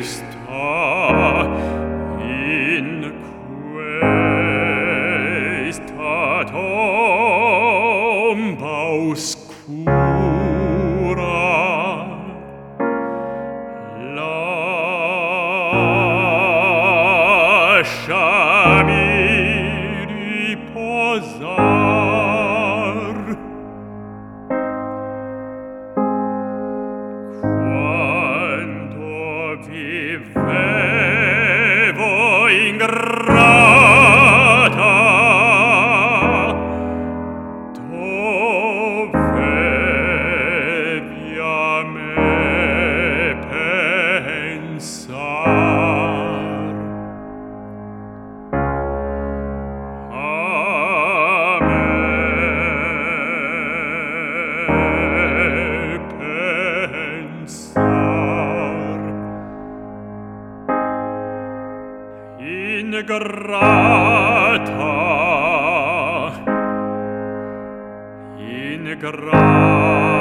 questa in questa tomba oscura. Lasciami te ver. ingrata ingrata